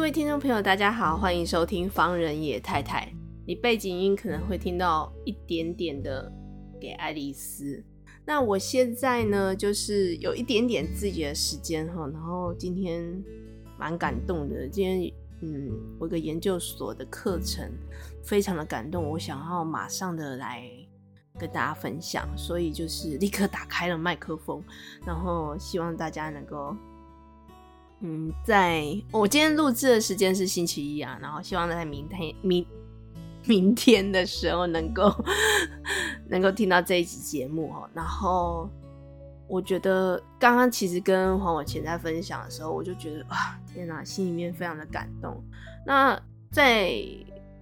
各位听众朋友，大家好，欢迎收听方人野太太。你背景音可能会听到一点点的给爱丽丝。那我现在呢，就是有一点点自己的时间哈，然后今天蛮感动的。今天嗯，我一个研究所的课程非常的感动，我想要马上的来跟大家分享，所以就是立刻打开了麦克风，然后希望大家能够。嗯，在我今天录制的时间是星期一啊，然后希望在明天明明天的时候能够 能够听到这一集节目哦。然后我觉得刚刚其实跟黄伟前在分享的时候，我就觉得啊，天哪，心里面非常的感动。那在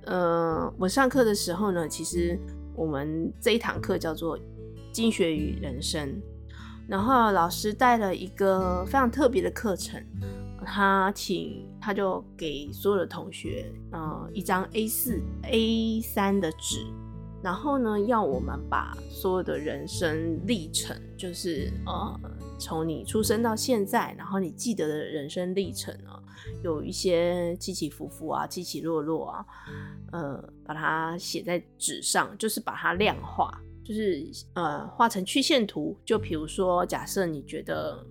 呃我上课的时候呢，其实我们这一堂课叫做《经学与人生》。然后老师带了一个非常特别的课程，他请他就给所有的同学，呃，一张 A 四 A 三的纸，然后呢，要我们把所有的人生历程，就是呃，从你出生到现在，然后你记得的人生历程啊，有一些起起伏伏啊，起起落落啊，呃，把它写在纸上，就是把它量化。就是呃，画成曲线图。就比如说，假设你觉得，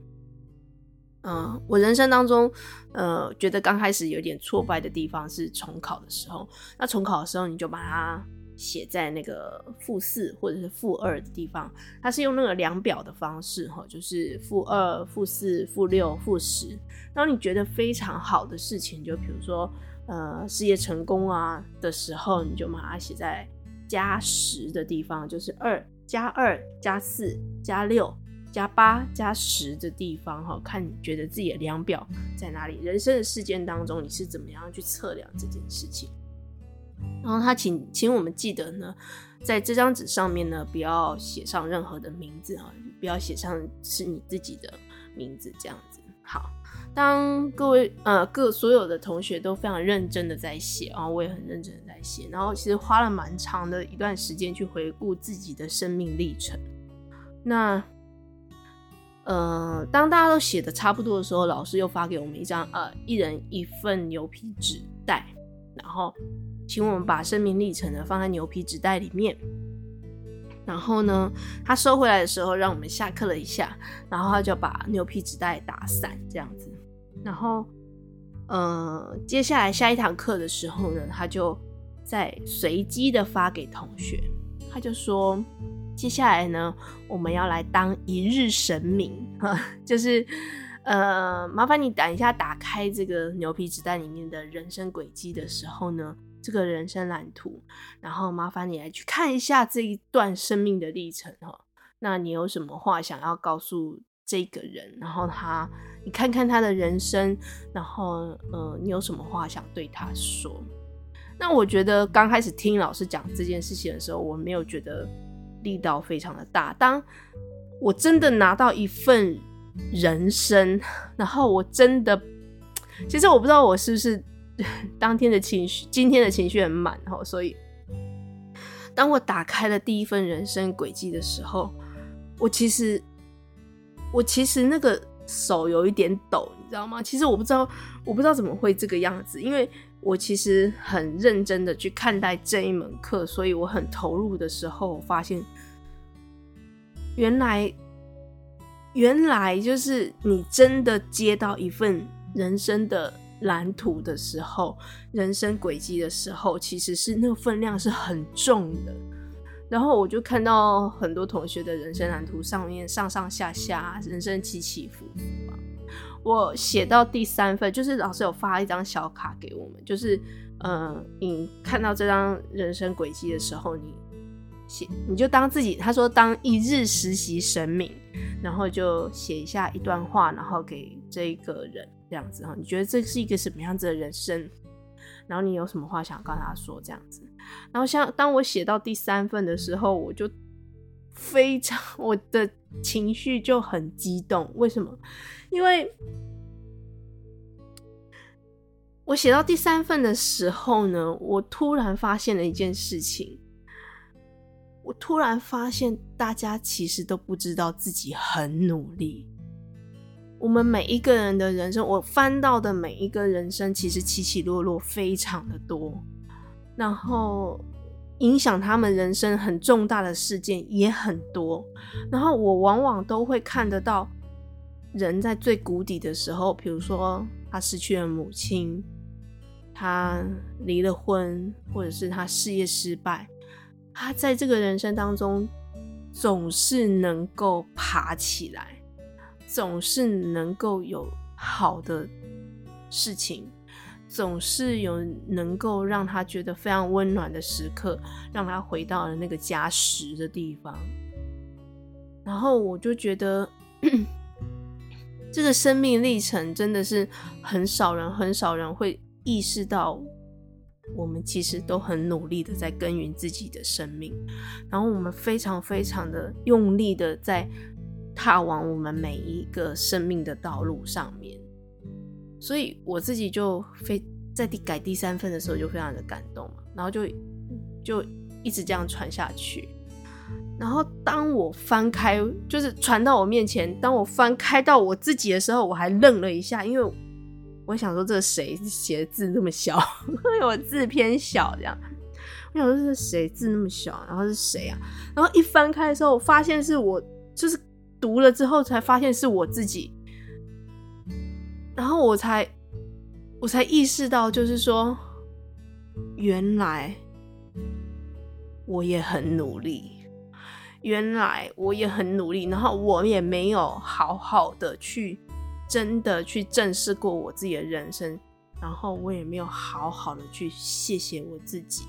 嗯、我人生当中，呃，觉得刚开始有点挫败的地方是重考的时候。那重考的时候，你就把它写在那个负四或者是负二的地方。它是用那个量表的方式，哈，就是负二、负四、负六、负十。当你觉得非常好的事情，就比如说，呃，事业成功啊的时候，你就把它写在。加十的地方就是二加二加四加六加八加十的地方哈，看你觉得自己的量表在哪里？人生的事件当中，你是怎么样去测量这件事情？然后他请请我们记得呢，在这张纸上面呢，不要写上任何的名字哈，不要写上是你自己的名字这样子。好。当各位呃各所有的同学都非常认真的在写，然后我也很认真的在写，然后其实花了蛮长的一段时间去回顾自己的生命历程。那呃，当大家都写的差不多的时候，老师又发给我们一张呃一人一份牛皮纸袋，然后请我们把生命历程呢放在牛皮纸袋里面。然后呢，他收回来的时候，让我们下课了一下，然后他就把牛皮纸袋打散这样子。然后，呃，接下来下一堂课的时候呢，他就再随机的发给同学，他就说，接下来呢，我们要来当一日神明，就是，呃，麻烦你等一下打开这个牛皮纸袋里面的人生轨迹的时候呢，这个人生蓝图，然后麻烦你来去看一下这一段生命的历程哈，那你有什么话想要告诉？这个人，然后他，你看看他的人生，然后呃，你有什么话想对他说？那我觉得刚开始听老师讲这件事情的时候，我没有觉得力道非常的大。当我真的拿到一份人生，然后我真的，其实我不知道我是不是 当天的情绪，今天的情绪很满哈，所以当我打开了第一份人生轨迹的时候，我其实。我其实那个手有一点抖，你知道吗？其实我不知道，我不知道怎么会这个样子，因为我其实很认真的去看待这一门课，所以我很投入的时候，我发现原来原来就是你真的接到一份人生的蓝图的时候，人生轨迹的时候，其实是那个分量是很重的。然后我就看到很多同学的人生蓝图上面上上下下，人生起起伏伏嘛。我写到第三份，就是老师有发一张小卡给我们，就是呃，你看到这张人生轨迹的时候，你写你就当自己，他说当一日实习神明，然后就写一下一段话，然后给这个人，这样子哈，你觉得这是一个什么样子的人生？然后你有什么话想跟他说？这样子，然后像当我写到第三份的时候，我就非常我的情绪就很激动。为什么？因为我写到第三份的时候呢，我突然发现了一件事情。我突然发现，大家其实都不知道自己很努力。我们每一个人的人生，我翻到的每一个人生，其实起起落落非常的多，然后影响他们人生很重大的事件也很多。然后我往往都会看得到，人在最谷底的时候，比如说他失去了母亲，他离了婚，或者是他事业失败。他在这个人生当中，总是能够爬起来，总是能够有好的事情，总是有能够让他觉得非常温暖的时刻，让他回到了那个家实的地方。然后我就觉得，这个生命历程真的是很少人，很少人会意识到。我们其实都很努力的在耕耘自己的生命，然后我们非常非常的用力的在踏往我们每一个生命的道路上面，所以我自己就非在第改第三份的时候就非常的感动嘛，然后就就一直这样传下去，然后当我翻开就是传到我面前，当我翻开到我自己的时候，我还愣了一下，因为。我想说，这谁写的字那么小？因为我字偏小，这样。我想说，这是谁字那么小？然后是谁啊？然后一翻开的时候，我发现是我，就是读了之后才发现是我自己。然后我才，我才意识到，就是说，原来我也很努力，原来我也很努力，然后我也没有好好的去。真的去正视过我自己的人生，然后我也没有好好的去谢谢我自己，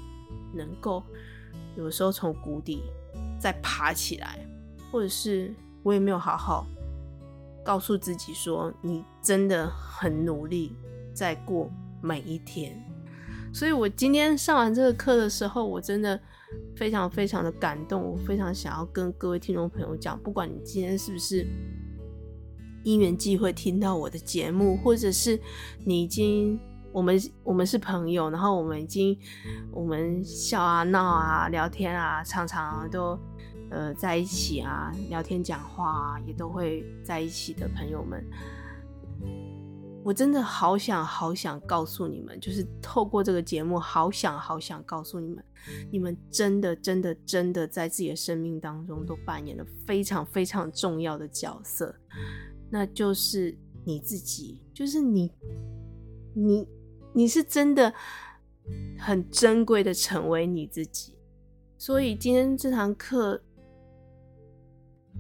能够有时候从谷底再爬起来，或者是我也没有好好告诉自己说，你真的很努力在过每一天。所以我今天上完这个课的时候，我真的非常非常的感动，我非常想要跟各位听众朋友讲，不管你今天是不是。因缘际会听到我的节目，或者是你已经我们我们是朋友，然后我们已经我们笑啊闹啊聊天啊，常常都呃在一起啊聊天讲话啊，也都会在一起的朋友们，我真的好想好想告诉你们，就是透过这个节目，好想好想告诉你们，你们真的真的真的在自己的生命当中都扮演了非常非常重要的角色。那就是你自己，就是你，你，你是真的很珍贵的成为你自己。所以今天这堂课，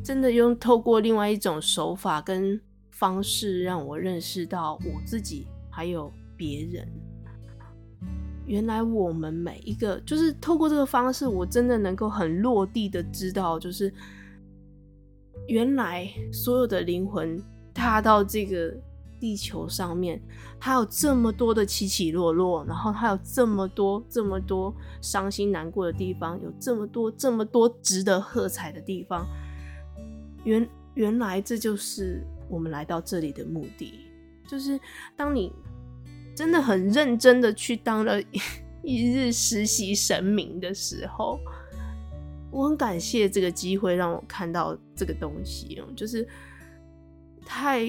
真的用透过另外一种手法跟方式，让我认识到我自己，还有别人。原来我们每一个，就是透过这个方式，我真的能够很落地的知道，就是。原来所有的灵魂踏到这个地球上面，它有这么多的起起落落，然后它有这么多这么多伤心难过的地方，有这么多这么多值得喝彩的地方。原原来这就是我们来到这里的目的，就是当你真的很认真的去当了 一日实习神明的时候。我很感谢这个机会让我看到这个东西，就是太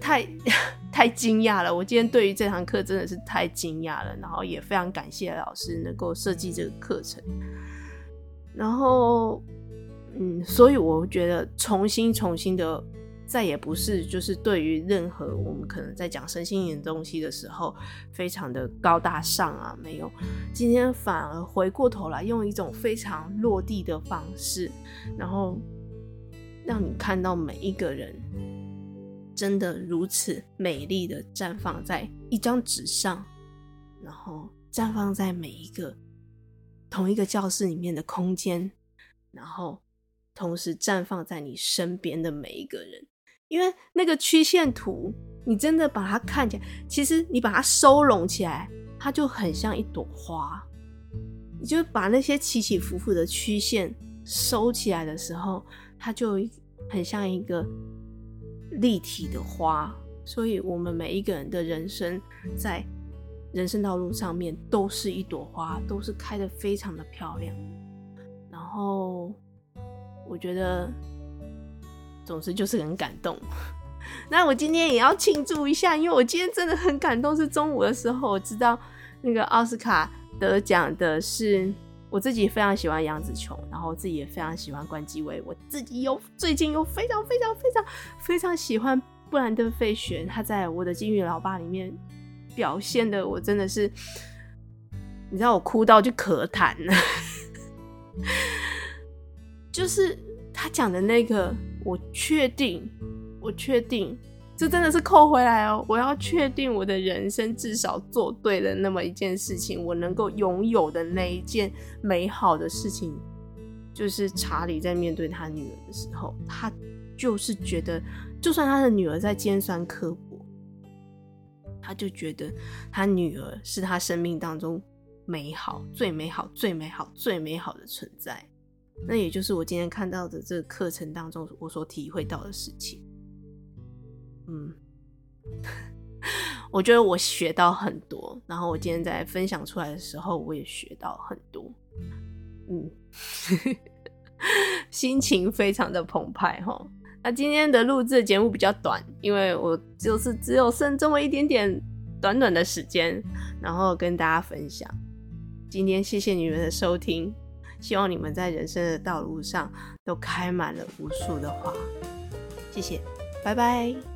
太 太惊讶了。我今天对于这堂课真的是太惊讶了，然后也非常感谢老师能够设计这个课程。然后，嗯，所以我觉得重新重新的。再也不是就是对于任何我们可能在讲身心灵东西的时候，非常的高大上啊，没有。今天反而回过头来，用一种非常落地的方式，然后让你看到每一个人真的如此美丽的绽放在一张纸上，然后绽放在每一个同一个教室里面的空间，然后同时绽放在你身边的每一个人。因为那个曲线图，你真的把它看起来，其实你把它收拢起来，它就很像一朵花。你就把那些起起伏伏的曲线收起来的时候，它就很像一个立体的花。所以，我们每一个人的人生，在人生道路上面，都是一朵花，都是开得非常的漂亮。然后，我觉得，总之就是很感动。那我今天也要庆祝一下，因为我今天真的很感动。是中午的时候，我知道那个奥斯卡得奖的是我自己非常喜欢杨紫琼，然后自己也非常喜欢关继威，我自己又最近又非常非常非常非常喜欢布兰登·费雪，他在我的金鱼老爸里面表现的，我真的是，你知道我哭到就咳痰了，就是他讲的那个，我确定。我确定，这真的是扣回来哦！我要确定我的人生至少做对了那么一件事情，我能够拥有的那一件美好的事情，就是查理在面对他女儿的时候，他就是觉得，就算他的女儿在尖酸刻薄，他就觉得他女儿是他生命当中美好、最美好、最美好、最美好的存在。那也就是我今天看到的这个课程当中，我所体会到的事情。嗯，我觉得我学到很多，然后我今天在分享出来的时候，我也学到很多。嗯，心情非常的澎湃哈。那今天的录制节目比较短，因为我就是只有剩这么一点点短短的时间，然后跟大家分享。今天谢谢你们的收听，希望你们在人生的道路上都开满了无数的花。谢谢，拜拜。